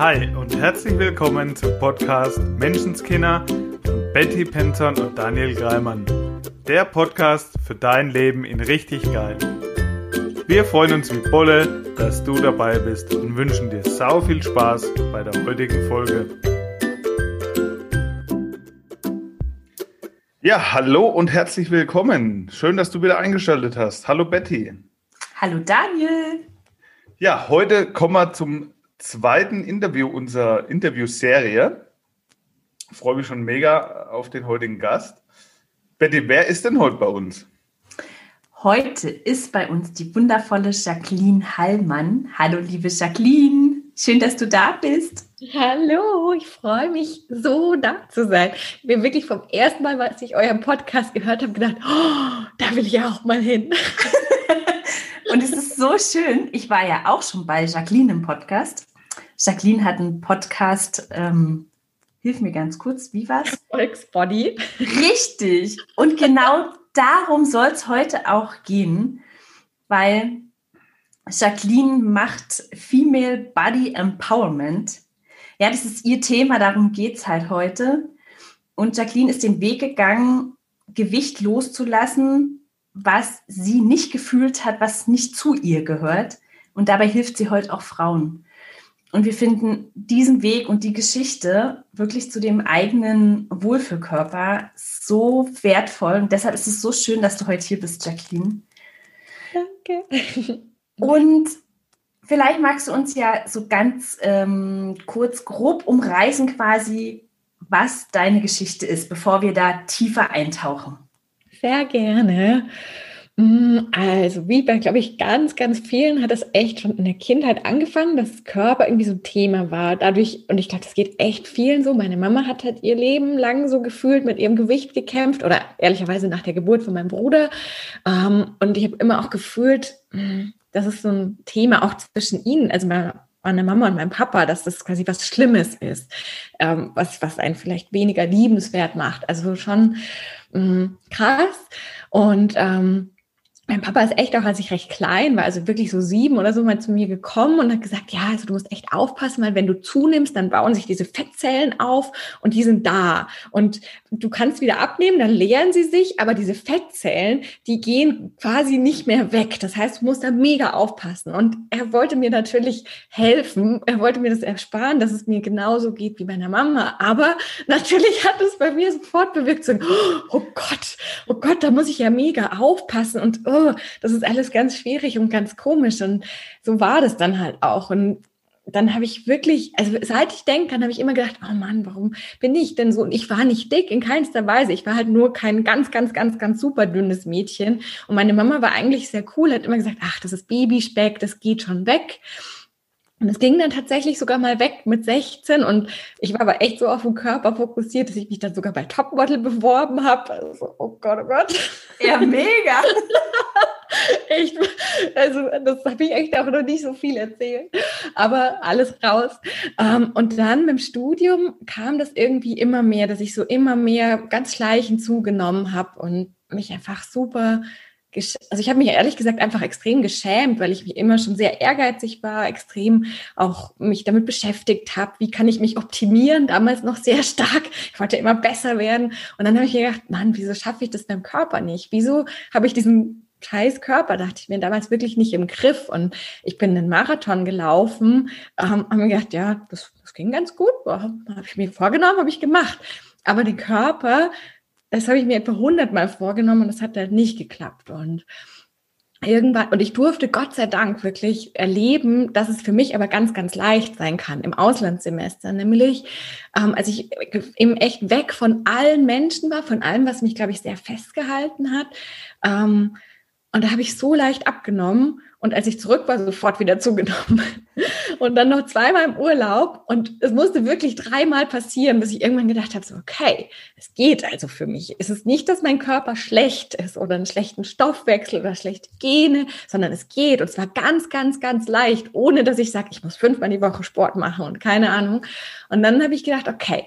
Hi und herzlich willkommen zum Podcast Menschenskinder von Betty Penton und Daniel Greimann. Der Podcast für dein Leben in richtig geil. Wir freuen uns wie Bolle, dass du dabei bist und wünschen dir sau viel Spaß bei der heutigen Folge. Ja, hallo und herzlich willkommen. Schön, dass du wieder eingeschaltet hast. Hallo Betty. Hallo Daniel. Ja, heute kommen wir zum zweiten Interview unserer Interviewserie. Ich freue mich schon mega auf den heutigen Gast. Betty, wer ist denn heute bei uns? Heute ist bei uns die wundervolle Jacqueline Hallmann. Hallo, liebe Jacqueline. Schön, dass du da bist. Hallo, ich freue mich so da zu sein. Ich bin wirklich vom ersten Mal, als ich euren Podcast gehört habe, gedacht, oh, da will ich auch mal hin. Und es ist so schön. Ich war ja auch schon bei Jacqueline im Podcast. Jacqueline hat einen Podcast, ähm, hilf mir ganz kurz, wie war's? Volksbody. Richtig. Und genau darum soll es heute auch gehen, weil Jacqueline macht Female Body Empowerment. Ja, das ist ihr Thema, darum geht es halt heute. Und Jacqueline ist den Weg gegangen, Gewicht loszulassen, was sie nicht gefühlt hat, was nicht zu ihr gehört. Und dabei hilft sie heute auch Frauen. Und wir finden diesen Weg und die Geschichte wirklich zu dem eigenen Wohlfühlkörper so wertvoll. Und deshalb ist es so schön, dass du heute hier bist, Jacqueline. Danke. Und vielleicht magst du uns ja so ganz ähm, kurz, grob umreißen quasi, was deine Geschichte ist, bevor wir da tiefer eintauchen. Sehr gerne. Mm, also, wie bei, glaube ich, ganz, ganz vielen hat das echt schon in der Kindheit angefangen, dass Körper irgendwie so ein Thema war. Dadurch, und ich glaube, das geht echt vielen so. Meine Mama hat halt ihr Leben lang so gefühlt mit ihrem Gewicht gekämpft oder ehrlicherweise nach der Geburt von meinem Bruder. Ähm, und ich habe immer auch gefühlt, mm, das ist so ein Thema auch zwischen ihnen, also meine Mama und meinem Papa, dass das quasi was Schlimmes ist, ähm, was, was einen vielleicht weniger liebenswert macht. Also schon mm, krass. Und ähm, mein Papa ist echt auch, als ich recht klein war, also wirklich so sieben oder so, mal zu mir gekommen und hat gesagt, ja, also du musst echt aufpassen, weil wenn du zunimmst, dann bauen sich diese Fettzellen auf und die sind da. Und du kannst wieder abnehmen, dann leeren sie sich, aber diese Fettzellen, die gehen quasi nicht mehr weg. Das heißt, du musst da mega aufpassen. Und er wollte mir natürlich helfen. Er wollte mir das ersparen, dass es mir genauso geht wie meiner Mama. Aber natürlich hat es bei mir sofort bewirkt, so, oh Gott, oh Gott, da muss ich ja mega aufpassen und oh, oh, das ist alles ganz schwierig und ganz komisch. Und so war das dann halt auch. Und dann habe ich wirklich, also seit ich denke, dann habe ich immer gedacht, oh Mann, warum bin ich denn so? Und ich war nicht dick in keinster Weise. Ich war halt nur kein ganz, ganz, ganz, ganz super dünnes Mädchen. Und meine Mama war eigentlich sehr cool, hat immer gesagt, ach, das ist Babyspeck, das geht schon weg. Und es ging dann tatsächlich sogar mal weg mit 16 und ich war aber echt so auf den Körper fokussiert, dass ich mich dann sogar bei Topmodel beworben habe. Also, oh Gott, oh Gott. Ja, mega. echt, also das habe ich echt auch noch nicht so viel erzählt, aber alles raus. Ähm, und dann mit dem Studium kam das irgendwie immer mehr, dass ich so immer mehr ganz schleichend zugenommen habe und mich einfach super also ich habe mich ehrlich gesagt einfach extrem geschämt, weil ich mich immer schon sehr ehrgeizig war, extrem auch mich damit beschäftigt habe, wie kann ich mich optimieren, damals noch sehr stark. Ich wollte immer besser werden. Und dann habe ich mir gedacht, Mann, wieso schaffe ich das beim Körper nicht? Wieso habe ich diesen scheiß Körper, dachte ich mir damals wirklich nicht im Griff. Und ich bin einen Marathon gelaufen, ähm, habe mir gedacht, ja, das, das ging ganz gut, habe ich mir vorgenommen, habe ich gemacht. Aber den Körper, das habe ich mir etwa hundertmal vorgenommen und das hat halt nicht geklappt. Und irgendwann, und ich durfte Gott sei Dank wirklich erleben, dass es für mich aber ganz, ganz leicht sein kann im Auslandssemester. Nämlich, ähm, als ich eben echt weg von allen Menschen war, von allem, was mich, glaube ich, sehr festgehalten hat. Ähm, und da habe ich so leicht abgenommen und als ich zurück war, sofort wieder zugenommen. Und dann noch zweimal im Urlaub. Und es musste wirklich dreimal passieren, bis ich irgendwann gedacht habe, so, okay, es geht also für mich. Es ist nicht, dass mein Körper schlecht ist oder einen schlechten Stoffwechsel oder schlechte Gene, sondern es geht. Und zwar ganz, ganz, ganz leicht, ohne dass ich sage, ich muss fünfmal die Woche Sport machen und keine Ahnung. Und dann habe ich gedacht, okay,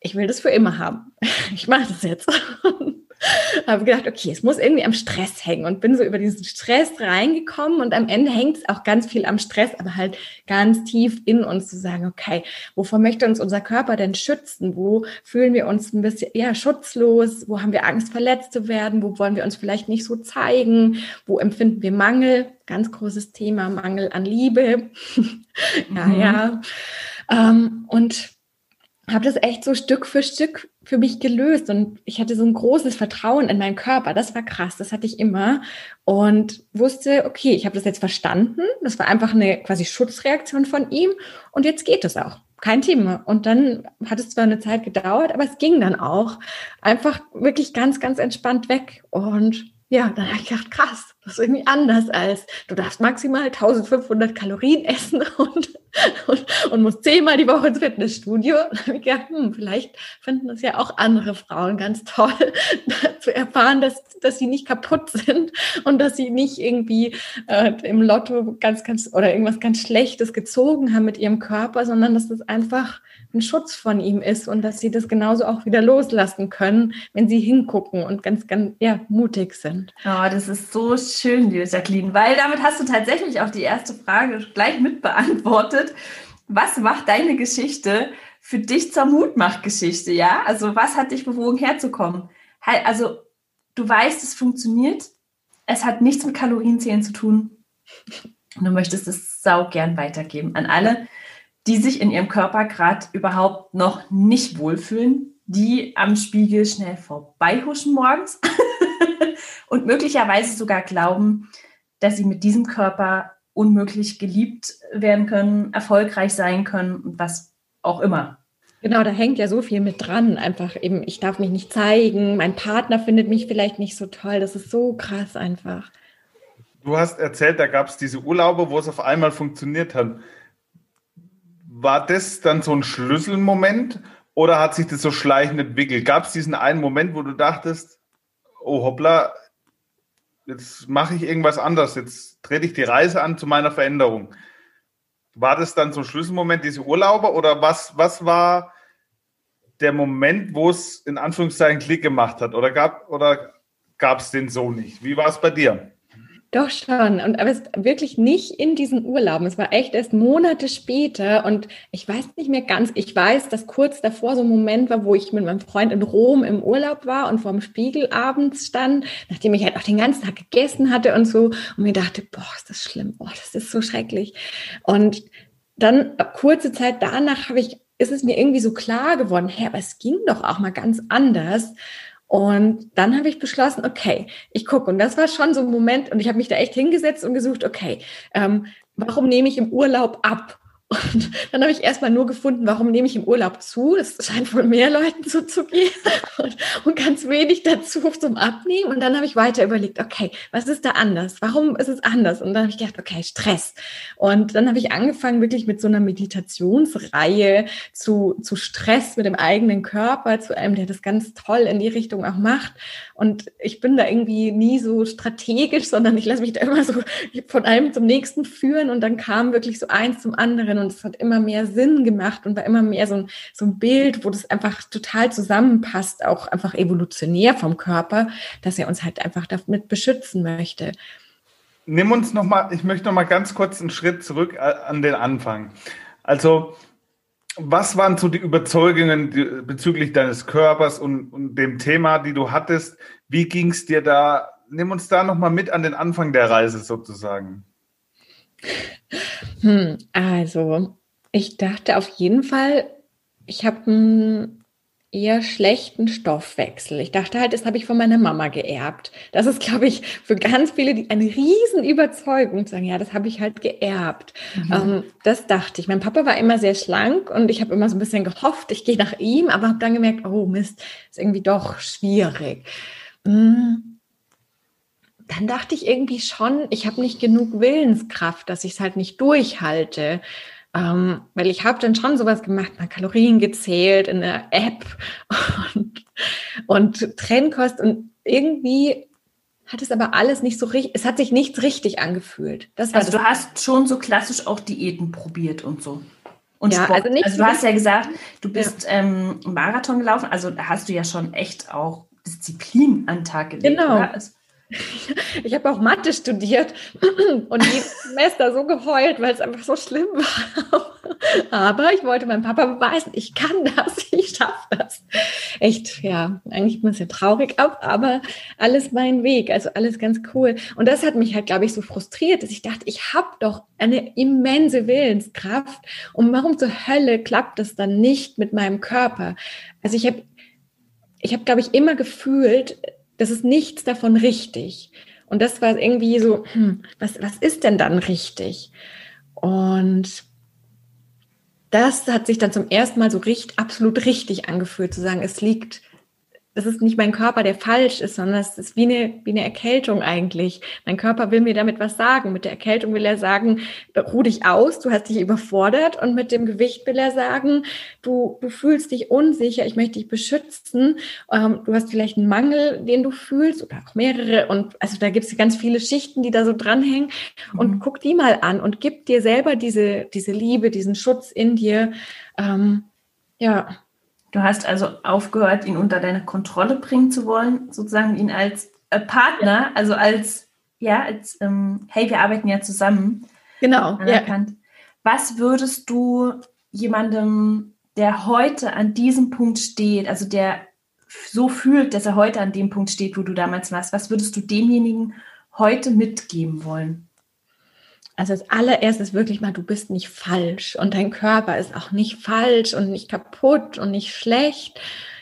ich will das für immer haben. Ich mache das jetzt. habe gedacht, okay, es muss irgendwie am Stress hängen und bin so über diesen Stress reingekommen und am Ende hängt es auch ganz viel am Stress, aber halt ganz tief in uns zu sagen, okay, wovor möchte uns unser Körper denn schützen? Wo fühlen wir uns ein bisschen eher schutzlos? Wo haben wir Angst, verletzt zu werden? Wo wollen wir uns vielleicht nicht so zeigen? Wo empfinden wir Mangel? Ganz großes Thema, Mangel an Liebe. ja, mhm. ja. Ähm, und habe das echt so Stück für Stück für mich gelöst und ich hatte so ein großes Vertrauen in meinen Körper. Das war krass, das hatte ich immer und wusste, okay, ich habe das jetzt verstanden. Das war einfach eine quasi Schutzreaktion von ihm und jetzt geht es auch. Kein Thema. Und dann hat es zwar eine Zeit gedauert, aber es ging dann auch einfach wirklich ganz, ganz entspannt weg und ja, dann habe ich gedacht, krass, das ist irgendwie anders als du darfst maximal 1500 Kalorien essen und, und, und musst zehnmal die Woche ins Fitnessstudio. Und habe ich gedacht, hm, vielleicht finden das ja auch andere Frauen ganz toll, zu erfahren, dass, dass sie nicht kaputt sind und dass sie nicht irgendwie äh, im Lotto ganz, ganz oder irgendwas ganz Schlechtes gezogen haben mit ihrem Körper, sondern dass das einfach ein Schutz von ihm ist und dass sie das genauso auch wieder loslassen können, wenn sie hingucken und ganz, ganz ja, mutig sind. Oh, das ist so schön, liebe Jacqueline, weil damit hast du tatsächlich auch die erste Frage gleich mit beantwortet. Was macht deine Geschichte für dich zur Mutmachgeschichte, ja? Also was hat dich bewogen, herzukommen? Also du weißt, es funktioniert. Es hat nichts mit Kalorienzählen zu tun. Und du möchtest es sau gern weitergeben an alle, die sich in ihrem Körper gerade überhaupt noch nicht wohlfühlen, die am Spiegel schnell vorbeihuschen morgens und möglicherweise sogar glauben, dass sie mit diesem Körper unmöglich geliebt werden können, erfolgreich sein können und was auch immer. Genau, da hängt ja so viel mit dran. Einfach eben, ich darf mich nicht zeigen, mein Partner findet mich vielleicht nicht so toll. Das ist so krass einfach. Du hast erzählt, da gab es diese Urlaube, wo es auf einmal funktioniert hat war das dann so ein Schlüsselmoment oder hat sich das so schleichend entwickelt? Gab es diesen einen Moment, wo du dachtest, oh hoppla, jetzt mache ich irgendwas anders, jetzt trete ich die Reise an zu meiner Veränderung. War das dann ein Schlüsselmoment, diese Urlaube, oder was, was war der Moment, wo es in Anführungszeichen Klick gemacht hat? Oder gab oder es den so nicht? Wie war es bei dir? Doch schon. Und aber es wirklich nicht in diesen Urlauben. Es war echt erst Monate später. Und ich weiß nicht mehr ganz, ich weiß, dass kurz davor so ein Moment war, wo ich mit meinem Freund in Rom im Urlaub war und vorm Spiegel abends stand, nachdem ich halt auch den ganzen Tag gegessen hatte und so. Und mir dachte, boah, ist das schlimm. Oh, das ist so schrecklich. Und dann kurze Zeit danach habe ich, ist es mir irgendwie so klar geworden, hey, aber es ging doch auch mal ganz anders. Und dann habe ich beschlossen, okay, ich gucke. Und das war schon so ein Moment, und ich habe mich da echt hingesetzt und gesucht, okay, ähm, warum nehme ich im Urlaub ab? Und dann habe ich erstmal nur gefunden, warum nehme ich im Urlaub zu? Es scheint wohl mehr Leuten so zu gehen und, und, ganz wenig dazu zum Abnehmen. Und dann habe ich weiter überlegt, okay, was ist da anders? Warum ist es anders? Und dann habe ich gedacht, okay, Stress. Und dann habe ich angefangen wirklich mit so einer Meditationsreihe zu, zu Stress mit dem eigenen Körper, zu einem, der das ganz toll in die Richtung auch macht. Und ich bin da irgendwie nie so strategisch, sondern ich lasse mich da immer so von einem zum nächsten führen. Und dann kam wirklich so eins zum anderen und es hat immer mehr Sinn gemacht und war immer mehr so ein, so ein Bild, wo das einfach total zusammenpasst, auch einfach evolutionär vom Körper, dass er uns halt einfach damit beschützen möchte. Nimm uns nochmal, ich möchte nochmal ganz kurz einen Schritt zurück äh, an den Anfang. Also, was waren so die Überzeugungen bezüglich deines Körpers und, und dem Thema, die du hattest? Wie ging es dir da? Nimm uns da nochmal mit an den Anfang der Reise sozusagen. Hm, also, ich dachte auf jeden Fall, ich habe einen eher schlechten Stoffwechsel. Ich dachte halt, das habe ich von meiner Mama geerbt. Das ist, glaube ich, für ganz viele die eine riesen Überzeugung, sagen, ja, das habe ich halt geerbt. Mhm. Ähm, das dachte ich. Mein Papa war immer sehr schlank und ich habe immer so ein bisschen gehofft, ich gehe nach ihm, aber habe dann gemerkt, oh Mist, ist irgendwie doch schwierig. Mhm dann dachte ich irgendwie schon, ich habe nicht genug Willenskraft, dass ich es halt nicht durchhalte. Ähm, weil ich habe dann schon sowas gemacht, mal Kalorien gezählt in der App und, und Trennkost und irgendwie hat es aber alles nicht so richtig, es hat sich nichts richtig angefühlt. also du hast schon so klassisch auch Diäten probiert und so. Und ja, Sport. Also, nicht also du hast ja gesagt, du bist ja. ähm, Marathon gelaufen, also da hast du ja schon echt auch Disziplin an den Tag gelegt. Genau. Ich habe auch Mathe studiert und jedes Semester so geheult, weil es einfach so schlimm war. Aber ich wollte meinem Papa beweisen, ich kann das, ich schaffe das. Echt, ja, eigentlich ein bisschen traurig, aber alles mein Weg, also alles ganz cool. Und das hat mich halt, glaube ich, so frustriert, dass ich dachte, ich habe doch eine immense Willenskraft und warum zur Hölle klappt das dann nicht mit meinem Körper? Also ich habe, ich habe, glaube ich, immer gefühlt, das ist nichts davon richtig. Und das war irgendwie so, hm, was, was ist denn dann richtig? Und das hat sich dann zum ersten Mal so richtig, absolut richtig angefühlt, zu sagen, es liegt das ist nicht mein Körper, der falsch ist, sondern es ist wie eine, wie eine Erkältung eigentlich. Mein Körper will mir damit was sagen. Mit der Erkältung will er sagen, ruh dich aus, du hast dich überfordert. Und mit dem Gewicht will er sagen, du, du fühlst dich unsicher, ich möchte dich beschützen. Ähm, du hast vielleicht einen Mangel, den du fühlst oder auch mehrere. Und also da gibt es ganz viele Schichten, die da so dranhängen. Und mhm. guck die mal an und gib dir selber diese, diese Liebe, diesen Schutz in dir. Ähm, ja, Du hast also aufgehört, ihn unter deine Kontrolle bringen zu wollen, sozusagen ihn als äh, Partner, also als, ja, als, ähm, hey, wir arbeiten ja zusammen. Genau. Anerkannt. Ja. Was würdest du jemandem, der heute an diesem Punkt steht, also der so fühlt, dass er heute an dem Punkt steht, wo du damals warst, was würdest du demjenigen heute mitgeben wollen? Also als allererstes wirklich mal, du bist nicht falsch und dein Körper ist auch nicht falsch und nicht kaputt und nicht schlecht,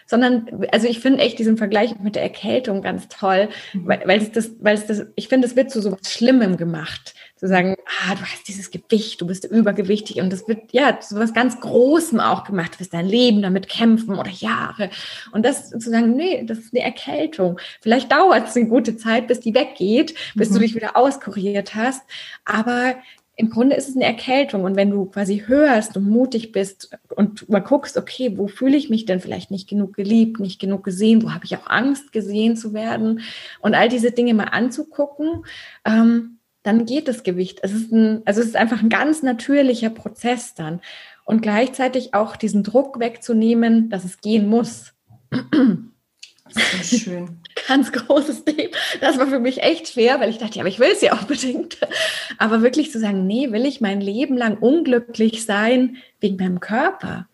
sondern, also ich finde echt diesen Vergleich mit der Erkältung ganz toll, mhm. weil, weil es das, weil es das, ich finde, es wird zu so was Schlimmem gemacht zu sagen, ah, du hast dieses Gewicht, du bist übergewichtig und das wird ja zu was ganz Großem auch gemacht, du wirst dein Leben damit kämpfen oder Jahre. Und das zu sagen, nee, das ist eine Erkältung. Vielleicht dauert es eine gute Zeit, bis die weggeht, bis mhm. du dich wieder auskuriert hast. Aber im Grunde ist es eine Erkältung. Und wenn du quasi hörst und mutig bist und mal guckst, okay, wo fühle ich mich denn vielleicht nicht genug geliebt, nicht genug gesehen, wo habe ich auch Angst, gesehen zu werden und all diese Dinge mal anzugucken, ähm, dann geht das Gewicht. Es ist ein, also es ist einfach ein ganz natürlicher Prozess dann. Und gleichzeitig auch diesen Druck wegzunehmen, dass es gehen muss. Das ist schön. Ganz großes Thema. Das war für mich echt schwer, weil ich dachte, ja, aber ich will es ja unbedingt. Aber wirklich zu sagen, nee, will ich mein Leben lang unglücklich sein wegen meinem Körper?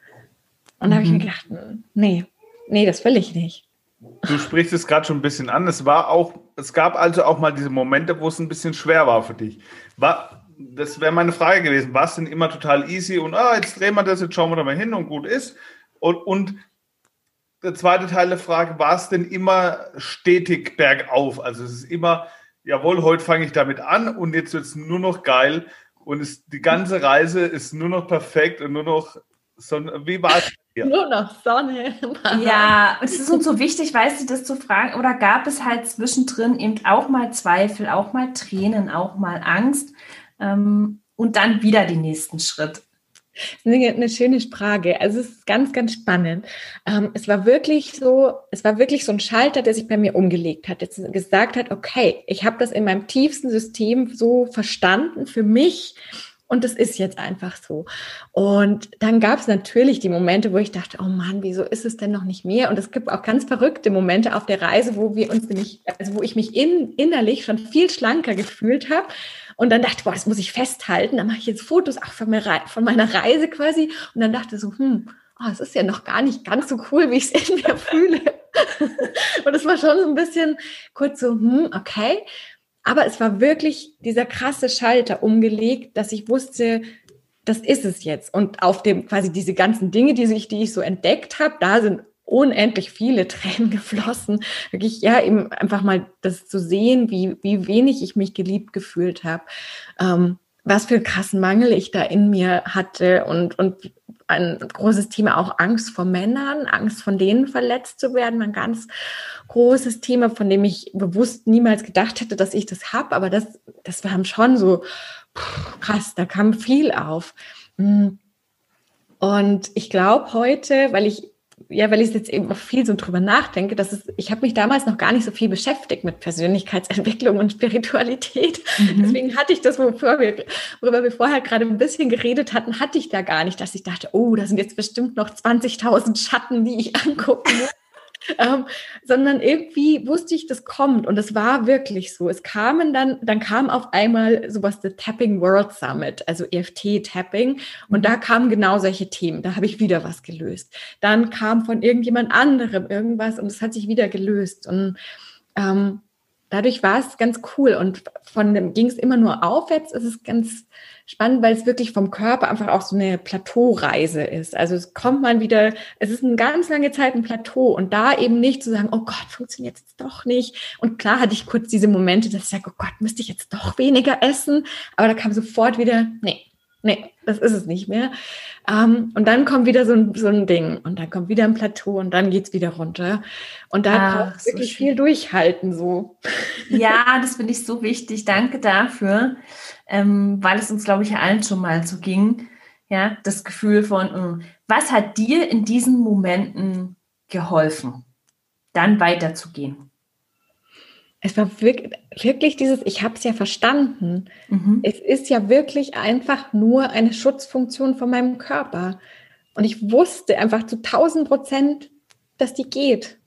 Und da habe ich mir mhm. gedacht, nee, nee, das will ich nicht. Du sprichst es gerade schon ein bisschen an. Es war auch, es gab also auch mal diese Momente, wo es ein bisschen schwer war für dich. War, das wäre meine Frage gewesen. War es denn immer total easy und ah, jetzt drehen wir das, jetzt schauen wir da mal hin und gut ist? Und, und der zweite Teil der Frage, war es denn immer stetig bergauf? Also es ist immer, jawohl, heute fange ich damit an und jetzt wird es nur noch geil und es, die ganze Reise ist nur noch perfekt und nur noch so, wie war es nur noch Sonne. ja, es ist uns so wichtig, weißt du, das zu fragen. Oder gab es halt zwischendrin eben auch mal Zweifel, auch mal Tränen, auch mal Angst ähm, und dann wieder den nächsten Schritt? Eine, eine schöne Frage. Also es ist ganz, ganz spannend. Ähm, es war wirklich so, es war wirklich so ein Schalter, der sich bei mir umgelegt hat, jetzt gesagt hat, okay, ich habe das in meinem tiefsten System so verstanden für mich und es ist jetzt einfach so. Und dann gab es natürlich die Momente, wo ich dachte, oh Mann, wieso ist es denn noch nicht mehr? Und es gibt auch ganz verrückte Momente auf der Reise, wo wir uns nämlich, also wo ich mich in, innerlich schon viel schlanker gefühlt habe. Und dann dachte, boah, das muss ich festhalten. Dann mache ich jetzt Fotos auch von, mir, von meiner Reise quasi. Und dann dachte so, hm, oh, es ist ja noch gar nicht ganz so cool, wie ich es in mir fühle. und es war schon so ein bisschen kurz so, hm, okay. Aber es war wirklich dieser krasse Schalter umgelegt, dass ich wusste, das ist es jetzt. Und auf dem quasi diese ganzen Dinge, die ich, die ich so entdeckt habe, da sind unendlich viele Tränen geflossen. Wirklich, ja, eben einfach mal das zu sehen, wie, wie wenig ich mich geliebt gefühlt habe. Ähm, was für einen krassen Mangel ich da in mir hatte und, und ein großes Thema auch Angst vor Männern, Angst von denen verletzt zu werden, ein ganz großes Thema, von dem ich bewusst niemals gedacht hätte, dass ich das habe, aber das, das war schon so krass, da kam viel auf. Mm. Und ich glaube heute, weil ich ja, weil ich jetzt eben auch viel so drüber nachdenke, dass es, ich habe mich damals noch gar nicht so viel beschäftigt mit Persönlichkeitsentwicklung und Spiritualität. Mhm. Deswegen hatte ich das, wofür wir, worüber wir vorher gerade ein bisschen geredet hatten, hatte ich da gar nicht, dass ich dachte, oh, da sind jetzt bestimmt noch 20.000 Schatten, die ich angucken muss. ähm, sondern irgendwie wusste ich, das kommt und es war wirklich so. Es kamen dann, dann kam auf einmal sowas, der Tapping World Summit, also EFT-Tapping und da kamen genau solche Themen. Da habe ich wieder was gelöst. Dann kam von irgendjemand anderem irgendwas und es hat sich wieder gelöst und ähm, dadurch war es ganz cool und von dem ging es immer nur aufwärts. Es ist ganz spannend, weil es wirklich vom Körper einfach auch so eine Plateaureise ist. Also es kommt man wieder, es ist eine ganz lange Zeit ein Plateau und da eben nicht zu sagen, oh Gott, funktioniert jetzt doch nicht. Und klar hatte ich kurz diese Momente, dass ich sage, oh Gott, müsste ich jetzt doch weniger essen. Aber da kam sofort wieder, nee, nee, das ist es nicht mehr. Ähm, und dann kommt wieder so ein, so ein Ding und dann kommt wieder ein Plateau und dann geht's wieder runter. Und da Ach, braucht so wirklich schön. viel durchhalten so. Ja, das finde ich so wichtig. Danke dafür ähm, weil es uns, glaube ich, allen schon mal so ging. Ja, das Gefühl von, äh, was hat dir in diesen Momenten geholfen, dann weiterzugehen? Es war wirklich, wirklich dieses, ich habe es ja verstanden. Mhm. Es ist ja wirklich einfach nur eine Schutzfunktion von meinem Körper. Und ich wusste einfach zu 1000 Prozent, dass die geht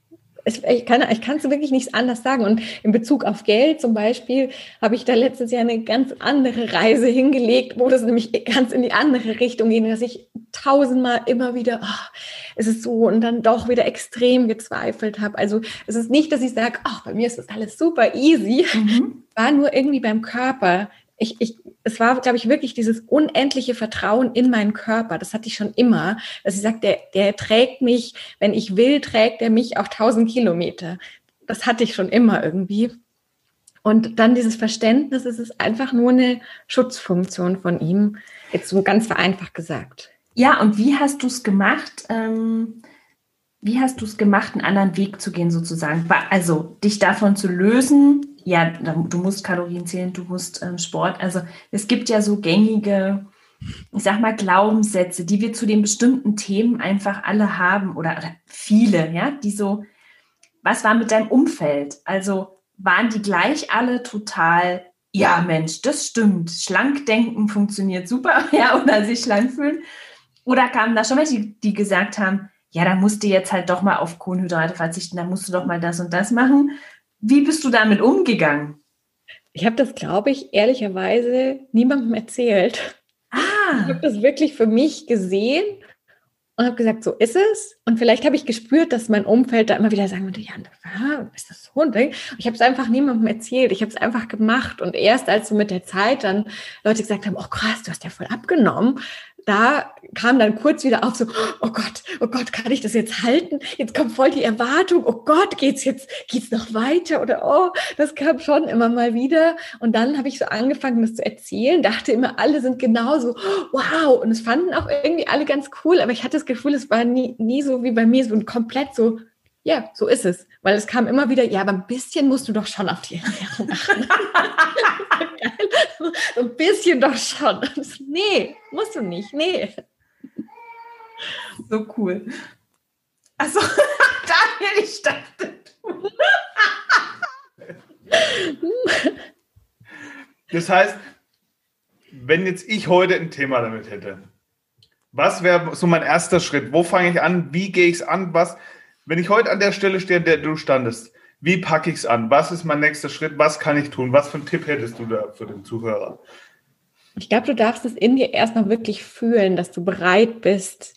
ich kann ich kann es wirklich nichts anders sagen. Und in Bezug auf Geld zum Beispiel habe ich da letztes Jahr eine ganz andere Reise hingelegt, wo das nämlich ganz in die andere Richtung ging, dass ich tausendmal immer wieder, oh, es ist so und dann doch wieder extrem gezweifelt habe. Also es ist nicht, dass ich sage, ach, bei mir ist das alles super easy. Mhm. War nur irgendwie beim Körper ich, ich, es war, glaube ich, wirklich dieses unendliche Vertrauen in meinen Körper. Das hatte ich schon immer. Dass ich sage, der, der trägt mich, wenn ich will, trägt er mich auch tausend Kilometer. Das hatte ich schon immer irgendwie. Und dann dieses Verständnis, es ist einfach nur eine Schutzfunktion von ihm. Jetzt so ganz vereinfacht gesagt. Ja, und wie hast du es gemacht? Ähm, wie hast du es gemacht, einen anderen Weg zu gehen, sozusagen? Also dich davon zu lösen, ja, du musst Kalorien zählen, du musst ähm, Sport. Also es gibt ja so gängige, ich sag mal, Glaubenssätze, die wir zu den bestimmten Themen einfach alle haben oder, oder viele, ja, die so, was war mit deinem Umfeld? Also waren die gleich alle total, ja, Mensch, das stimmt, schlank denken funktioniert super, ja, oder sich schlank fühlen? Oder kamen da schon welche, die gesagt haben, ja, da musst du jetzt halt doch mal auf Kohlenhydrate verzichten, da musst du doch mal das und das machen. Wie bist du damit umgegangen? Ich habe das, glaube ich, ehrlicherweise niemandem erzählt. Ah. Ich habe das wirklich für mich gesehen und habe gesagt, so ist es. Und vielleicht habe ich gespürt, dass mein Umfeld da immer wieder sagen würde, ja, ist das so? Und ich habe es einfach niemandem erzählt. Ich habe es einfach gemacht. Und erst als so mit der Zeit dann Leute gesagt haben, oh krass, du hast ja voll abgenommen, da kam dann kurz wieder auf so, oh Gott, oh Gott, kann ich das jetzt halten? Jetzt kommt voll die Erwartung, oh Gott, geht's jetzt, geht's noch weiter? Oder oh, das kam schon immer mal wieder. Und dann habe ich so angefangen, das zu erzählen, dachte immer, alle sind genauso, wow. Und es fanden auch irgendwie alle ganz cool, aber ich hatte das Gefühl, es war nie, nie so wie bei mir, so ein komplett so, ja, so ist es. Weil es kam immer wieder, ja, aber ein bisschen musst du doch schon auf die Ernährung achten. ein bisschen doch schon. nee, musst du nicht. Nee. So cool. Also, Daniel, ich dachte, Das heißt, wenn jetzt ich heute ein Thema damit hätte, was wäre so mein erster Schritt? Wo fange ich an? Wie gehe ich es an? Was, wenn ich heute an der Stelle stehe, an der du standest, wie packe ich es an? Was ist mein nächster Schritt? Was kann ich tun? Was für einen Tipp hättest du da für den Zuhörer? Ich glaube, du darfst es in dir erstmal wirklich fühlen, dass du bereit bist,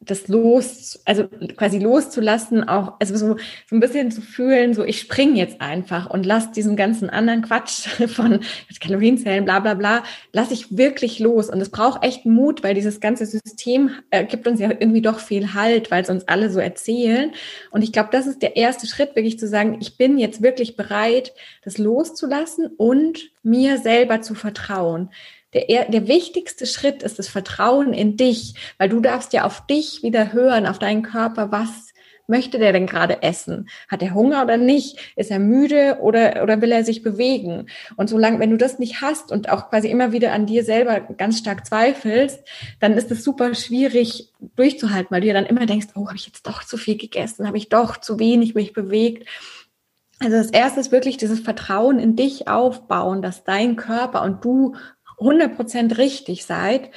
das los, also quasi loszulassen, auch, also so, so ein bisschen zu fühlen, so ich spring jetzt einfach und lass diesen ganzen anderen Quatsch von Kalorienzellen, bla bla bla, lass ich wirklich los. Und es braucht echt Mut, weil dieses ganze System äh, gibt uns ja irgendwie doch viel Halt, weil es uns alle so erzählen. Und ich glaube, das ist der erste Schritt, wirklich zu sagen, ich bin jetzt wirklich bereit, das loszulassen und mir selber zu vertrauen der, der wichtigste Schritt ist das Vertrauen in dich, weil du darfst ja auf dich wieder hören, auf deinen Körper, was möchte der denn gerade essen? Hat er Hunger oder nicht? Ist er müde oder, oder will er sich bewegen? Und solange, wenn du das nicht hast und auch quasi immer wieder an dir selber ganz stark zweifelst, dann ist es super schwierig durchzuhalten, weil du ja dann immer denkst, oh, habe ich jetzt doch zu viel gegessen? Habe ich doch zu wenig mich bewegt? Also das erste ist wirklich dieses Vertrauen in dich aufbauen, dass dein Körper und du 100% richtig seid.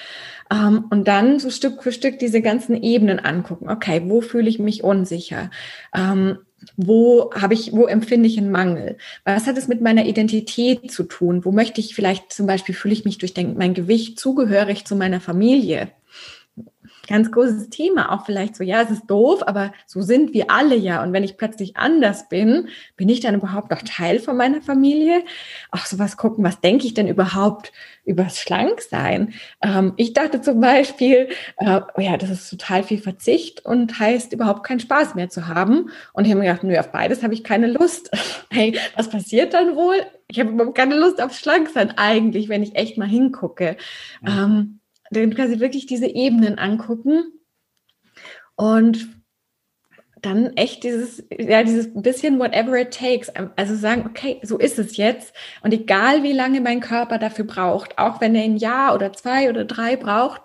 Ähm, und dann so Stück für Stück diese ganzen Ebenen angucken. Okay, wo fühle ich mich unsicher? Ähm, wo habe ich, wo empfinde ich einen Mangel? Was hat es mit meiner Identität zu tun? Wo möchte ich vielleicht zum Beispiel fühle ich mich durch mein Gewicht zugehörig zu meiner Familie? Ganz großes Thema, auch vielleicht so, ja, es ist doof, aber so sind wir alle ja. Und wenn ich plötzlich anders bin, bin ich dann überhaupt noch Teil von meiner Familie? Auch sowas gucken, was denke ich denn überhaupt übers Schlanksein? Ähm, ich dachte zum Beispiel, äh, oh ja, das ist total viel Verzicht und heißt überhaupt keinen Spaß mehr zu haben. Und ich habe mir gedacht, nö, auf beides habe ich keine Lust. hey, was passiert dann wohl? Ich habe überhaupt keine Lust aufs Schlanksein eigentlich, wenn ich echt mal hingucke. Mhm. Ähm, dann quasi wirklich diese Ebenen angucken und dann echt dieses, ja, dieses bisschen whatever it takes. Also sagen, okay, so ist es jetzt. Und egal wie lange mein Körper dafür braucht, auch wenn er ein Jahr oder zwei oder drei braucht,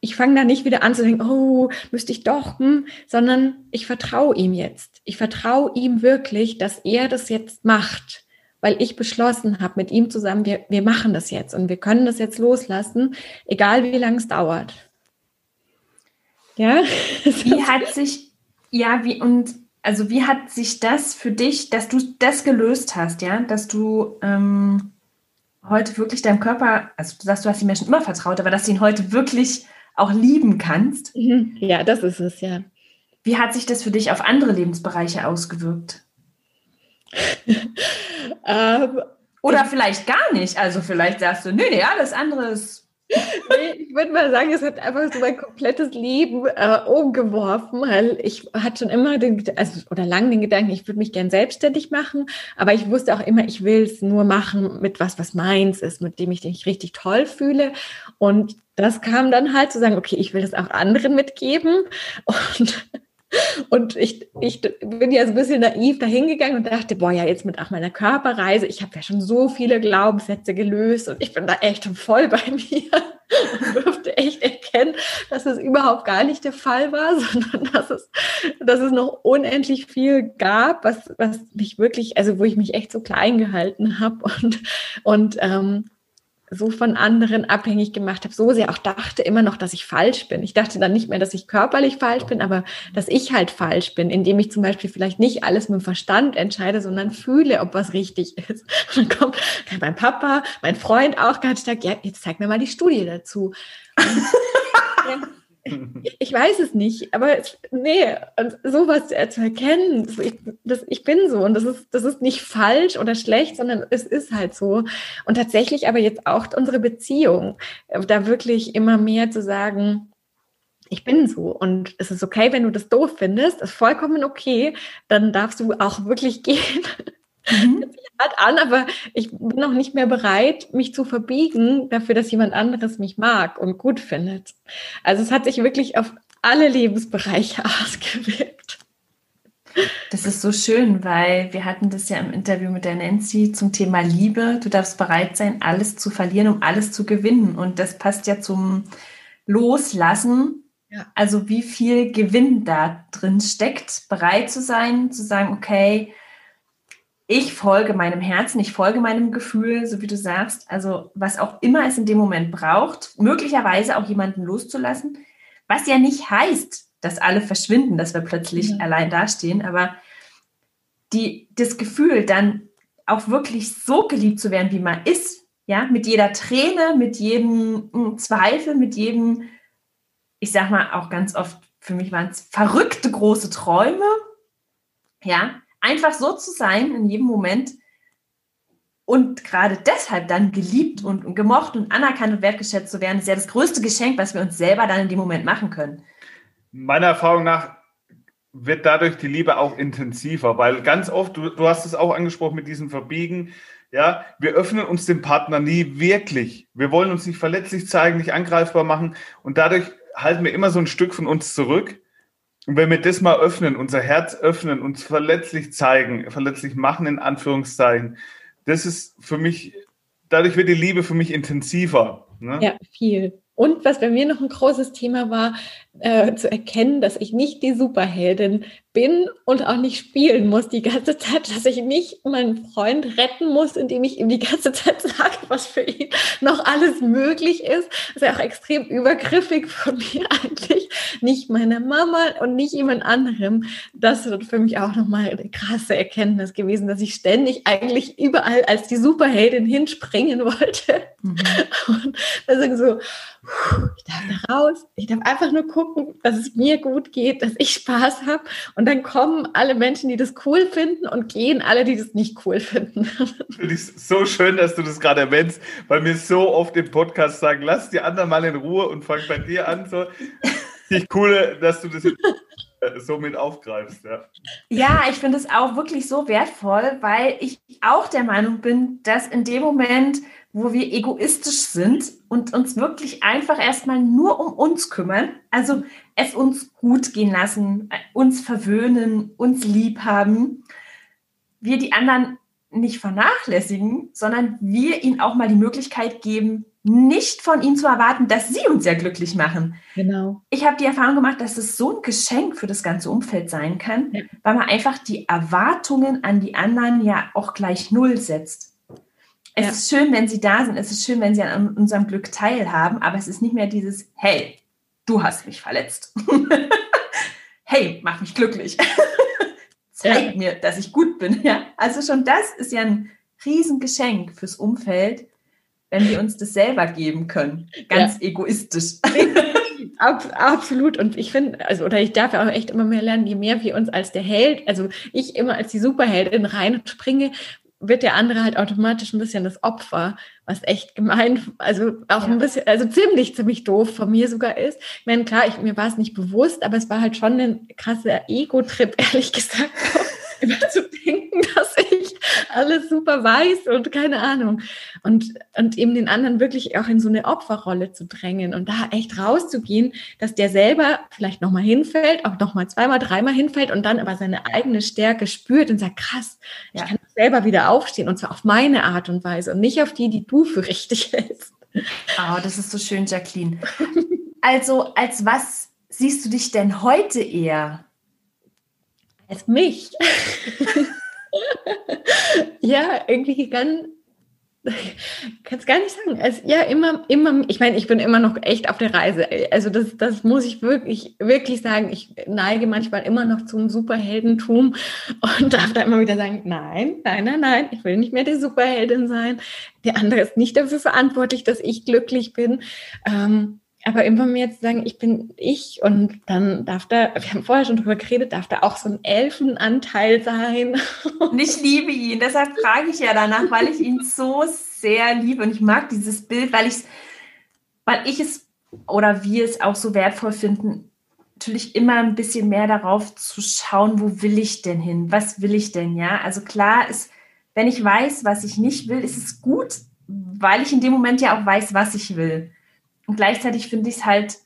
ich fange da nicht wieder an zu denken, oh, müsste ich doch, hm, sondern ich vertraue ihm jetzt. Ich vertraue ihm wirklich, dass er das jetzt macht weil ich beschlossen habe mit ihm zusammen, wir, wir machen das jetzt und wir können das jetzt loslassen, egal wie lange es dauert. Ja. Wie hat sich, ja, wie, und also wie hat sich das für dich, dass du das gelöst hast, ja, dass du ähm, heute wirklich deinem Körper, also du sagst, du hast die Menschen immer vertraut, aber dass du ihn heute wirklich auch lieben kannst. Mhm. Ja, das ist es, ja. Wie hat sich das für dich auf andere Lebensbereiche ausgewirkt? Ähm, Oder vielleicht gar nicht. Also vielleicht sagst du, nee, nee, alles andere ist. nee, ich würde mal sagen, es hat einfach so mein komplettes Leben äh, umgeworfen, weil ich hatte schon immer den, also oder lang den Gedanken, ich würde mich gern selbstständig machen, aber ich wusste auch immer, ich will es nur machen mit was, was meins ist, mit dem ich mich richtig toll fühle. Und das kam dann halt zu sagen, okay, ich will das auch anderen mitgeben. Und und ich, ich bin ja so ein bisschen naiv dahingegangen und dachte, boah, ja, jetzt mit auch meiner Körperreise, ich habe ja schon so viele Glaubenssätze gelöst und ich bin da echt schon voll bei mir und durfte echt erkennen, dass es überhaupt gar nicht der Fall war, sondern dass es, dass es noch unendlich viel gab, was, was mich wirklich, also wo ich mich echt so klein gehalten habe und, und ähm, so von anderen abhängig gemacht habe, so sehr auch dachte immer noch, dass ich falsch bin. Ich dachte dann nicht mehr, dass ich körperlich falsch bin, aber dass ich halt falsch bin, indem ich zum Beispiel vielleicht nicht alles mit dem Verstand entscheide, sondern fühle, ob was richtig ist. Und dann kommt mein Papa, mein Freund auch ganz stark, ja, jetzt zeig mir mal die Studie dazu. ich weiß es nicht, aber nee, sowas zu erkennen, ich, das, ich bin so und das ist, das ist nicht falsch oder schlecht, sondern es ist halt so. Und tatsächlich aber jetzt auch unsere Beziehung, da wirklich immer mehr zu sagen, ich bin so und es ist okay, wenn du das doof findest, ist vollkommen okay, dann darfst du auch wirklich gehen. Mhm. hart an, aber ich bin noch nicht mehr bereit, mich zu verbiegen dafür, dass jemand anderes mich mag und gut findet. Also es hat sich wirklich auf alle Lebensbereiche ausgewirkt. Das ist so schön, weil wir hatten das ja im Interview mit der Nancy zum Thema Liebe. Du darfst bereit sein, alles zu verlieren, um alles zu gewinnen. Und das passt ja zum Loslassen. Ja. Also wie viel Gewinn da drin steckt, bereit zu sein, zu sagen, okay, ich folge meinem Herzen, ich folge meinem Gefühl, so wie du sagst. Also was auch immer es in dem Moment braucht, möglicherweise auch jemanden loszulassen, was ja nicht heißt, dass alle verschwinden, dass wir plötzlich ja. allein dastehen, aber die, das Gefühl, dann auch wirklich so geliebt zu werden, wie man ist, ja, mit jeder Träne, mit jedem hm, Zweifel, mit jedem, ich sag mal auch ganz oft, für mich waren es verrückte große Träume, ja, einfach so zu sein in jedem Moment und gerade deshalb dann geliebt und, und, gemocht und anerkannt und wertgeschätzt zu werden, ist ja das größte Geschenk, was wir uns selber dann in dem Moment machen können. Meiner Erfahrung nach wird dadurch die Liebe auch intensiver, weil ganz oft, du, du hast es auch angesprochen mit diesem Verbiegen, ja, wir öffnen uns dem Partner nie wirklich. Wir wollen uns nicht verletzlich zeigen, nicht angreifbar machen und dadurch halten wir immer so ein Stück von uns zurück und wenn wir das mal öffnen, unser Herz öffnen, uns verletzlich zeigen, verletzlich machen in Anführungszeichen, das ist für mich, dadurch wird die Liebe für mich intensiver. Ne? Ja, viel. Und was bei mir noch ein großes Thema war, äh, zu erkennen, dass ich nicht die Superheldin bin und auch nicht spielen muss die ganze Zeit, dass ich nicht meinen Freund retten muss, indem ich ihm die ganze Zeit sage, was für ihn noch alles möglich ist. Das ist ja auch extrem übergriffig von mir eigentlich. Nicht meiner Mama und nicht jemand anderem. Das wird für mich auch nochmal eine krasse Erkenntnis gewesen, dass ich ständig eigentlich überall als die Superheldin hinspringen wollte. Mhm. Und deswegen so, ich darf da raus, ich darf einfach nur gucken, dass es mir gut geht, dass ich Spaß habe. Und dann kommen alle Menschen, die das cool finden und gehen alle, die das nicht cool finden. Finde ich so schön, dass du das gerade erwähnst, weil mir so oft im Podcast sagen, lass die anderen mal in Ruhe und fang bei dir an. So. Ich cool, dass du das jetzt äh, so mit aufgreifst. Ja, ja ich finde es auch wirklich so wertvoll, weil ich auch der Meinung bin, dass in dem Moment, wo wir egoistisch sind und uns wirklich einfach erstmal nur um uns kümmern, also es uns gut gehen lassen, uns verwöhnen, uns lieb haben, wir die anderen nicht vernachlässigen, sondern wir ihnen auch mal die Möglichkeit geben, nicht von ihnen zu erwarten, dass sie uns ja glücklich machen. Genau. Ich habe die Erfahrung gemacht, dass es so ein Geschenk für das ganze Umfeld sein kann, ja. weil man einfach die Erwartungen an die anderen ja auch gleich null setzt. Es ja. ist schön, wenn sie da sind. Es ist schön, wenn sie an unserem Glück teilhaben. Aber es ist nicht mehr dieses, hey, du hast mich verletzt. hey, mach mich glücklich. Zeig ja. mir, dass ich gut bin. Ja, also schon das ist ja ein Riesengeschenk fürs Umfeld, wenn wir uns das selber geben können. Ganz ja. egoistisch. absolut. Und ich finde, also, oder ich darf ja auch echt immer mehr lernen, je mehr wir uns als der Held, also ich immer als die Superheldin reinspringe, wird der andere halt automatisch ein bisschen das Opfer, was echt gemein, also auch ja. ein bisschen, also ziemlich, ziemlich doof von mir sogar ist. Ich meine, klar, ich, mir war es nicht bewusst, aber es war halt schon ein krasser Ego-Trip, ehrlich gesagt, immer zu denken, dass ich alles super weiß und keine Ahnung. Und, und eben den anderen wirklich auch in so eine Opferrolle zu drängen und da echt rauszugehen, dass der selber vielleicht nochmal hinfällt, auch nochmal zweimal, dreimal hinfällt und dann aber seine eigene Stärke spürt und sagt, krass, ja. ich kann selber wieder aufstehen und zwar auf meine Art und Weise und nicht auf die, die du für richtig hältst. Oh, das ist so schön, Jacqueline. Also, als was siehst du dich denn heute eher? Als mich. ja, irgendwie ganz kann es gar nicht sagen. Also, ja, immer, immer, ich meine, ich bin immer noch echt auf der Reise. Also das, das muss ich wirklich, wirklich sagen. Ich neige manchmal immer noch zum Superheldentum und darf da immer wieder sagen, nein, nein, nein, nein, ich will nicht mehr die Superheldin sein. Der andere ist nicht dafür verantwortlich, dass ich glücklich bin. Ähm, aber immer mehr zu sagen, ich bin ich und dann darf da, wir haben vorher schon drüber geredet, darf da auch so ein Elfenanteil sein. Und ich liebe ihn, deshalb frage ich ja danach, weil ich ihn so sehr liebe und ich mag dieses Bild, weil ich weil ich es oder wir es auch so wertvoll finden, natürlich immer ein bisschen mehr darauf zu schauen, wo will ich denn hin? Was will ich denn, ja? Also klar ist, wenn ich weiß, was ich nicht will, ist es gut, weil ich in dem Moment ja auch weiß, was ich will. Und gleichzeitig finde ich es halt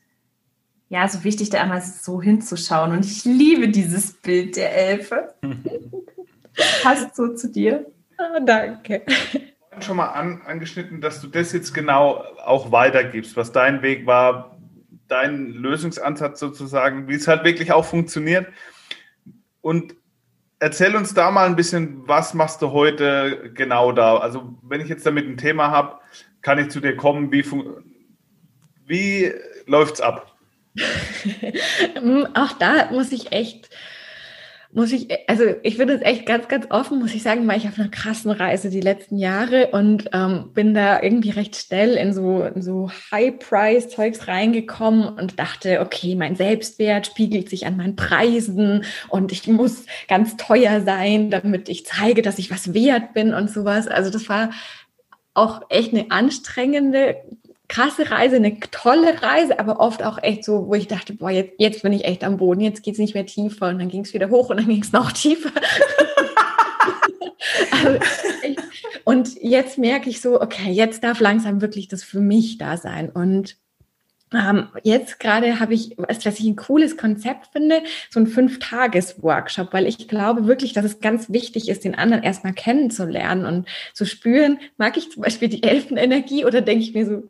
ja so wichtig, da einmal so hinzuschauen. Und ich liebe dieses Bild der Elfe. Passt so zu dir. Oh, danke. Schon mal an, angeschnitten, dass du das jetzt genau auch weitergibst, was dein Weg war, dein Lösungsansatz sozusagen, wie es halt wirklich auch funktioniert. Und erzähl uns da mal ein bisschen, was machst du heute genau da? Also, wenn ich jetzt damit ein Thema habe, kann ich zu dir kommen, wie funktioniert wie läuft's ab? Auch da muss ich echt, muss ich, also ich bin jetzt echt ganz, ganz offen, muss ich sagen, war ich auf einer krassen Reise die letzten Jahre und ähm, bin da irgendwie recht schnell in so, in so High-Price-Zeugs reingekommen und dachte, okay, mein Selbstwert spiegelt sich an meinen Preisen und ich muss ganz teuer sein, damit ich zeige, dass ich was wert bin und sowas. Also das war auch echt eine anstrengende krasse Reise, eine tolle Reise, aber oft auch echt so, wo ich dachte, boah, jetzt, jetzt bin ich echt am Boden, jetzt geht es nicht mehr tiefer und dann ging es wieder hoch und dann ging es noch tiefer. also, ich, und jetzt merke ich so, okay, jetzt darf langsam wirklich das für mich da sein und ähm, jetzt gerade habe ich, was, was ich ein cooles Konzept finde, so ein Fünf-Tages-Workshop, weil ich glaube wirklich, dass es ganz wichtig ist, den anderen erstmal kennenzulernen und zu spüren, mag ich zum Beispiel die Elfenenergie oder denke ich mir so,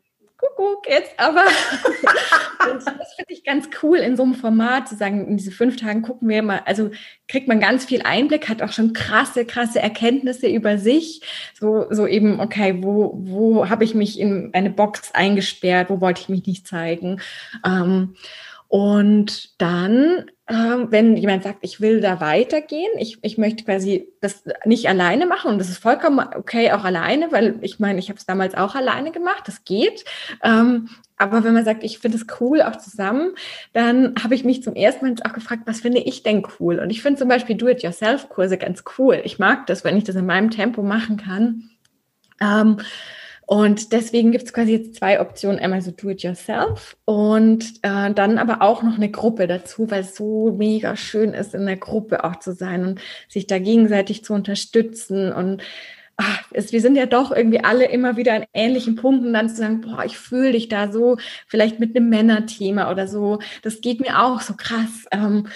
Kuckuck, jetzt aber. das finde ich ganz cool in so einem Format zu sagen, in diese fünf Tagen gucken wir mal, also kriegt man ganz viel Einblick, hat auch schon krasse, krasse Erkenntnisse über sich. So, so eben, okay, wo, wo habe ich mich in eine Box eingesperrt, wo wollte ich mich nicht zeigen? Ähm, und dann, ähm, wenn jemand sagt, ich will da weitergehen, ich, ich möchte quasi das nicht alleine machen und das ist vollkommen okay auch alleine, weil ich meine, ich habe es damals auch alleine gemacht, das geht. Ähm, aber wenn man sagt, ich finde es cool auch zusammen, dann habe ich mich zum ersten Mal auch gefragt, was finde ich denn cool? Und ich finde zum Beispiel Do-it-yourself-Kurse ganz cool. Ich mag das, wenn ich das in meinem Tempo machen kann. Ähm, und deswegen gibt es quasi jetzt zwei Optionen. Einmal so Do-it-yourself und äh, dann aber auch noch eine Gruppe dazu, weil es so mega schön ist, in der Gruppe auch zu sein und sich da gegenseitig zu unterstützen. Und ach, es, wir sind ja doch irgendwie alle immer wieder an ähnlichen Punkten, dann zu sagen, boah, ich fühle dich da so, vielleicht mit einem Männerthema oder so. Das geht mir auch so krass. Ähm,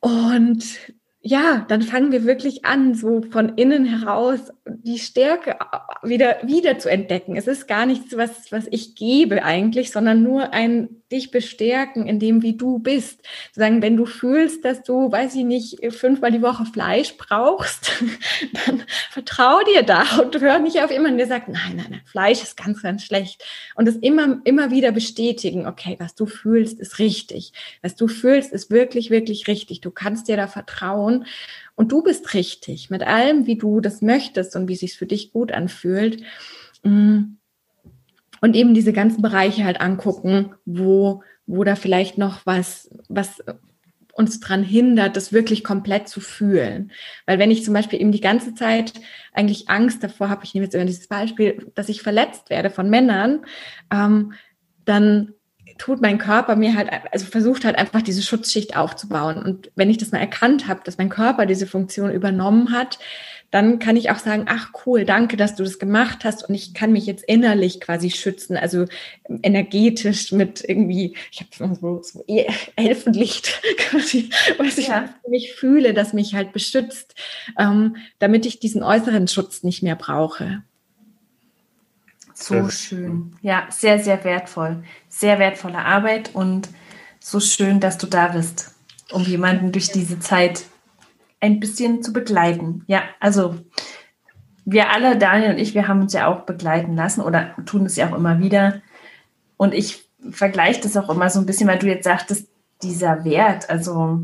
und ja, dann fangen wir wirklich an, so von innen heraus die Stärke wieder, wieder zu entdecken. Es ist gar nichts, was, was ich gebe eigentlich, sondern nur ein dich bestärken in dem, wie du bist. Sagen, wenn du fühlst, dass du, weiß ich nicht, fünfmal die Woche Fleisch brauchst, dann vertrau dir da und hör nicht auf jemanden, der sagt, nein, nein, nein, Fleisch ist ganz, ganz schlecht. Und es immer, immer wieder bestätigen, okay, was du fühlst, ist richtig. Was du fühlst, ist wirklich, wirklich richtig. Du kannst dir da vertrauen. Und du bist richtig mit allem, wie du das möchtest und wie es sich für dich gut anfühlt. Mm und eben diese ganzen Bereiche halt angucken, wo, wo da vielleicht noch was, was uns dran hindert, das wirklich komplett zu fühlen. Weil wenn ich zum Beispiel eben die ganze Zeit eigentlich Angst davor habe, ich nehme jetzt immer dieses Beispiel, dass ich verletzt werde von Männern, ähm, dann tut mein Körper mir halt, also versucht halt einfach diese Schutzschicht aufzubauen. Und wenn ich das mal erkannt habe, dass mein Körper diese Funktion übernommen hat, dann kann ich auch sagen, ach cool, danke, dass du das gemacht hast und ich kann mich jetzt innerlich quasi schützen, also energetisch mit irgendwie, ich habe so, so Elfenlicht quasi, was ich ja. mich fühle, das mich halt beschützt, ähm, damit ich diesen äußeren Schutz nicht mehr brauche. So schön. Ja, sehr, sehr wertvoll. Sehr wertvolle Arbeit und so schön, dass du da bist, um jemanden durch diese Zeit ein bisschen zu begleiten. Ja, also wir alle, Daniel und ich, wir haben uns ja auch begleiten lassen oder tun es ja auch immer wieder. Und ich vergleiche das auch immer so ein bisschen, weil du jetzt sagtest, dieser Wert, also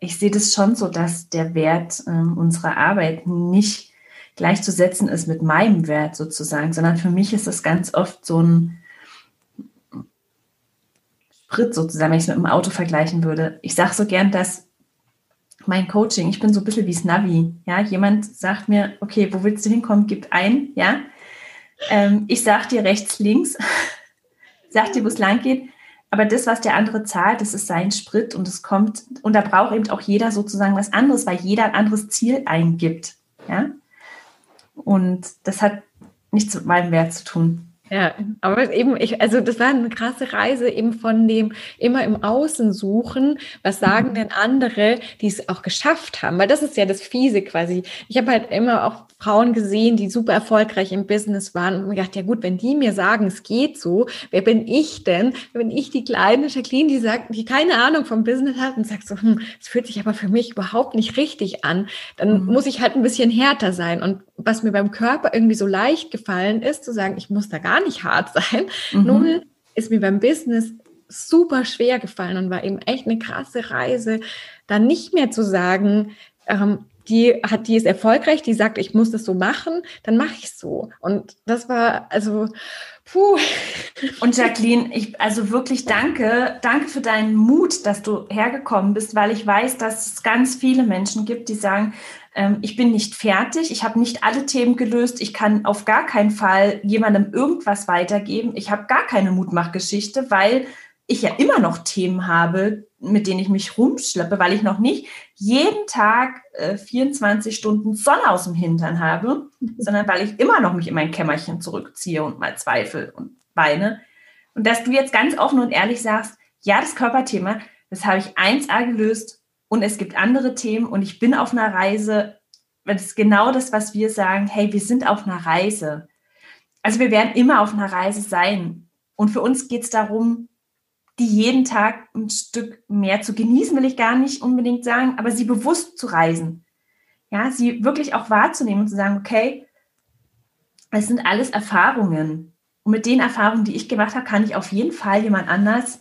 ich sehe das schon so, dass der Wert äh, unserer Arbeit nicht gleichzusetzen ist mit meinem Wert sozusagen, sondern für mich ist das ganz oft so ein Sprit sozusagen, wenn ich es mit dem Auto vergleichen würde. Ich sage so gern, dass mein Coaching, ich bin so ein bisschen wie Snavi. Ja, jemand sagt mir, okay, wo willst du hinkommen? Gib ein, ja. Ähm, ich sag dir rechts, links, sag dir, wo es lang geht. Aber das, was der andere zahlt, das ist sein Sprit und es kommt, und da braucht eben auch jeder sozusagen was anderes, weil jeder ein anderes Ziel eingibt. Ja. Und das hat nichts mit meinem Wert zu tun. Ja, aber eben, ich, also das war eine krasse Reise eben von dem immer im Außen suchen, was sagen denn andere, die es auch geschafft haben, weil das ist ja das Fiese quasi. Ich habe halt immer auch Frauen gesehen, die super erfolgreich im Business waren und mir gedacht, ja gut, wenn die mir sagen, es geht so, wer bin ich denn? Wer bin ich die kleine Jacqueline, die sagt, die keine Ahnung vom Business hat und sagt so, hm, es fühlt sich aber für mich überhaupt nicht richtig an, dann mhm. muss ich halt ein bisschen härter sein und was mir beim Körper irgendwie so leicht gefallen ist, zu sagen, ich muss da gar nicht hart sein. Mhm. Null ist mir beim Business super schwer gefallen und war eben echt eine krasse Reise, dann nicht mehr zu sagen, ähm, die hat, die ist erfolgreich, die sagt, ich muss das so machen, dann mache ich so. Und das war also puh. Und Jacqueline, ich also wirklich danke, danke für deinen Mut, dass du hergekommen bist, weil ich weiß, dass es ganz viele Menschen gibt, die sagen, ähm, ich bin nicht fertig, ich habe nicht alle Themen gelöst, ich kann auf gar keinen Fall jemandem irgendwas weitergeben, ich habe gar keine Mutmachgeschichte, weil ich ja immer noch Themen habe, mit denen ich mich rumschleppe, weil ich noch nicht jeden Tag äh, 24 Stunden Sonne aus dem Hintern habe, sondern weil ich immer noch mich in mein Kämmerchen zurückziehe und mal zweifle und weine. Und dass du jetzt ganz offen und ehrlich sagst, ja, das Körperthema, das habe ich 1a gelöst und es gibt andere Themen und ich bin auf einer Reise. Das ist genau das, was wir sagen. Hey, wir sind auf einer Reise. also wir werden immer auf einer Reise sein. Und für uns geht es darum, die jeden Tag ein Stück mehr zu genießen, will ich gar nicht unbedingt sagen, aber sie bewusst zu reisen. Ja, sie wirklich auch wahrzunehmen und zu sagen, okay, es sind alles Erfahrungen. Und mit den Erfahrungen, die ich gemacht habe, kann ich auf jeden Fall jemand anders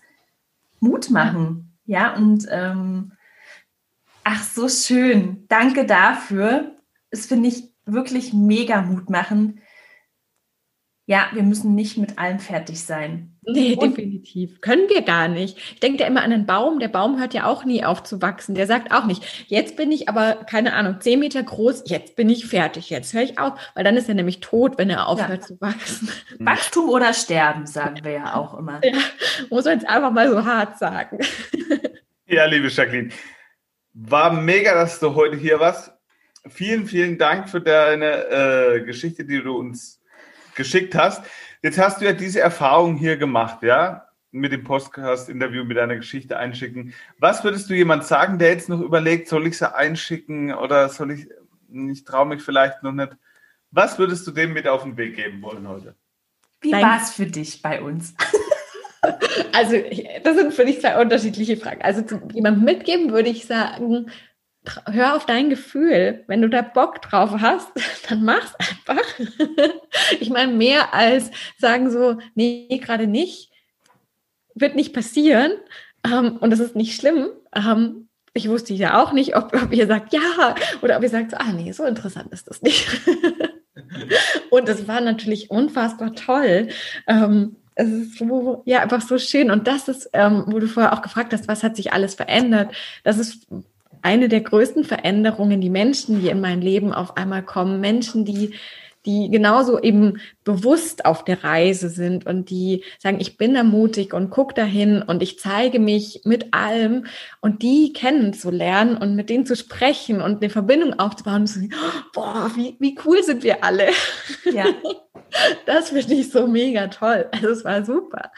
Mut machen. Ja, und ähm, ach, so schön. Danke dafür. Es finde ich wirklich mega mutmachend, ja, wir müssen nicht mit allem fertig sein. Nee, und definitiv. Können wir gar nicht. Ich denke da immer an einen Baum. Der Baum hört ja auch nie auf zu wachsen. Der sagt auch nicht, jetzt bin ich aber, keine Ahnung, zehn Meter groß, jetzt bin ich fertig, jetzt höre ich auf. Weil dann ist er nämlich tot, wenn er aufhört ja. zu wachsen. Wachstum oder Sterben, sagen wir ja auch immer. Ja, muss man jetzt einfach mal so hart sagen. Ja, liebe Jacqueline, war mega, dass du heute hier warst. Vielen, vielen Dank für deine äh, Geschichte, die du uns geschickt hast. Jetzt hast du ja diese Erfahrung hier gemacht, ja, mit dem Podcast-Interview, mit deiner Geschichte einschicken. Was würdest du jemand sagen, der jetzt noch überlegt, soll ich sie einschicken oder soll ich, ich traue mich vielleicht noch nicht. Was würdest du dem mit auf den Weg geben wollen heute? Wie war es für dich bei uns? Also, das sind für dich zwei unterschiedliche Fragen. Also, jemandem mitgeben würde ich sagen, hör auf dein Gefühl. Wenn du da Bock drauf hast, dann mach's einfach. ich meine, mehr als sagen so, nee, gerade nicht, wird nicht passieren. Ähm, und das ist nicht schlimm. Ähm, ich wusste ja auch nicht, ob, ob ihr sagt ja oder ob ihr sagt, ah nee, so interessant ist das nicht. und es war natürlich unfassbar toll. Ähm, es ist so, ja, einfach so schön. Und das ist, ähm, wo du vorher auch gefragt hast, was hat sich alles verändert? Das ist eine der größten Veränderungen, die Menschen, die in mein Leben auf einmal kommen, Menschen, die die genauso eben bewusst auf der Reise sind und die sagen, ich bin ermutigt und guck dahin und ich zeige mich mit allem und die kennenzulernen und mit denen zu sprechen und eine Verbindung aufzubauen und zu sagen, boah, wie, wie cool sind wir alle. Ja. Das finde ich so mega toll. Also es war super.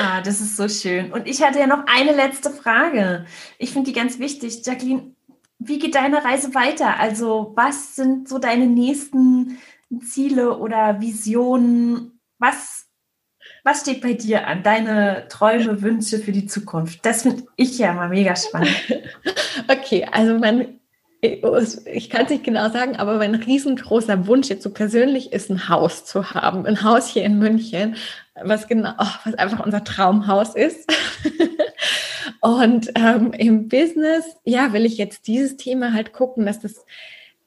Ah, das ist so schön. Und ich hatte ja noch eine letzte Frage. Ich finde die ganz wichtig. Jacqueline, wie geht deine Reise weiter? Also, was sind so deine nächsten Ziele oder Visionen? Was, was steht bei dir an? Deine Träume, Wünsche für die Zukunft? Das finde ich ja mal mega spannend. Okay, also mein ich kann es nicht genau sagen, aber mein riesengroßer Wunsch jetzt so persönlich ist, ein Haus zu haben. Ein Haus hier in München, was genau, oh, was einfach unser Traumhaus ist. Und ähm, im Business, ja, will ich jetzt dieses Thema halt gucken, dass das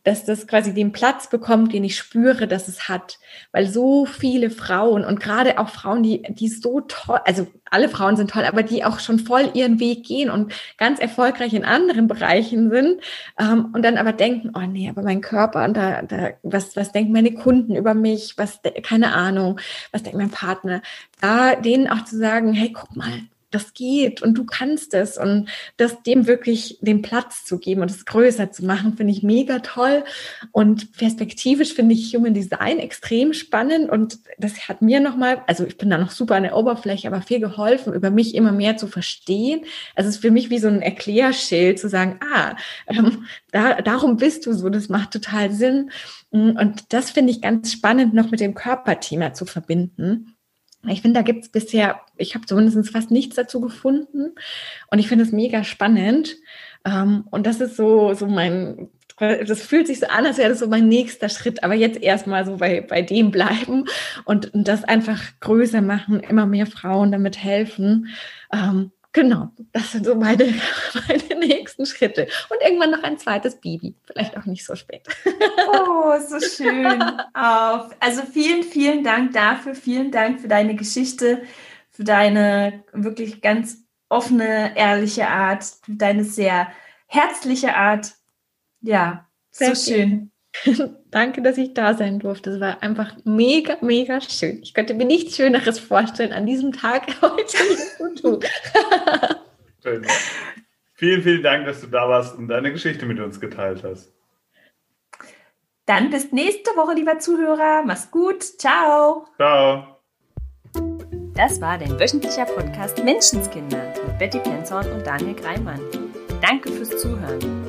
dass das quasi den Platz bekommt, den ich spüre, dass es hat. Weil so viele Frauen und gerade auch Frauen, die, die so toll, also alle Frauen sind toll, aber die auch schon voll ihren Weg gehen und ganz erfolgreich in anderen Bereichen sind ähm, und dann aber denken, oh nee, aber mein Körper und da, da, was, was denken meine Kunden über mich, was, keine Ahnung, was denkt mein Partner, da denen auch zu sagen, hey, guck mal, das geht und du kannst es. Und das dem wirklich den Platz zu geben und es größer zu machen, finde ich mega toll. Und perspektivisch finde ich Human Design extrem spannend und das hat mir nochmal, also ich bin da noch super an der Oberfläche, aber viel geholfen, über mich immer mehr zu verstehen. Also es ist für mich wie so ein Erklärschild zu sagen, ah, ähm, da, darum bist du so, das macht total Sinn. Und das finde ich ganz spannend noch mit dem Körperthema zu verbinden ich finde, da gibt es bisher, ich habe zumindest fast nichts dazu gefunden und ich finde es mega spannend. Ähm, und das ist so, so mein, das fühlt sich so an, als wäre das so mein nächster Schritt, aber jetzt erstmal so bei, bei dem bleiben und, und das einfach größer machen, immer mehr Frauen damit helfen. Ähm, Genau, das sind so meine, meine nächsten Schritte. Und irgendwann noch ein zweites Baby, vielleicht auch nicht so spät. Oh, so schön. Also vielen, vielen Dank dafür. Vielen Dank für deine Geschichte, für deine wirklich ganz offene, ehrliche Art, für deine sehr herzliche Art. Ja, sehr so schön. Danke, dass ich da sein durfte. Es war einfach mega, mega schön. Ich könnte mir nichts Schöneres vorstellen an diesem Tag heute zu tun. Schön. Vielen, vielen Dank, dass du da warst und deine Geschichte mit uns geteilt hast. Dann bis nächste Woche, lieber Zuhörer. Mach's gut. Ciao. Ciao. Das war dein wöchentlicher Podcast Menschenskinder mit Betty Penzorn und Daniel Greimann. Danke fürs Zuhören.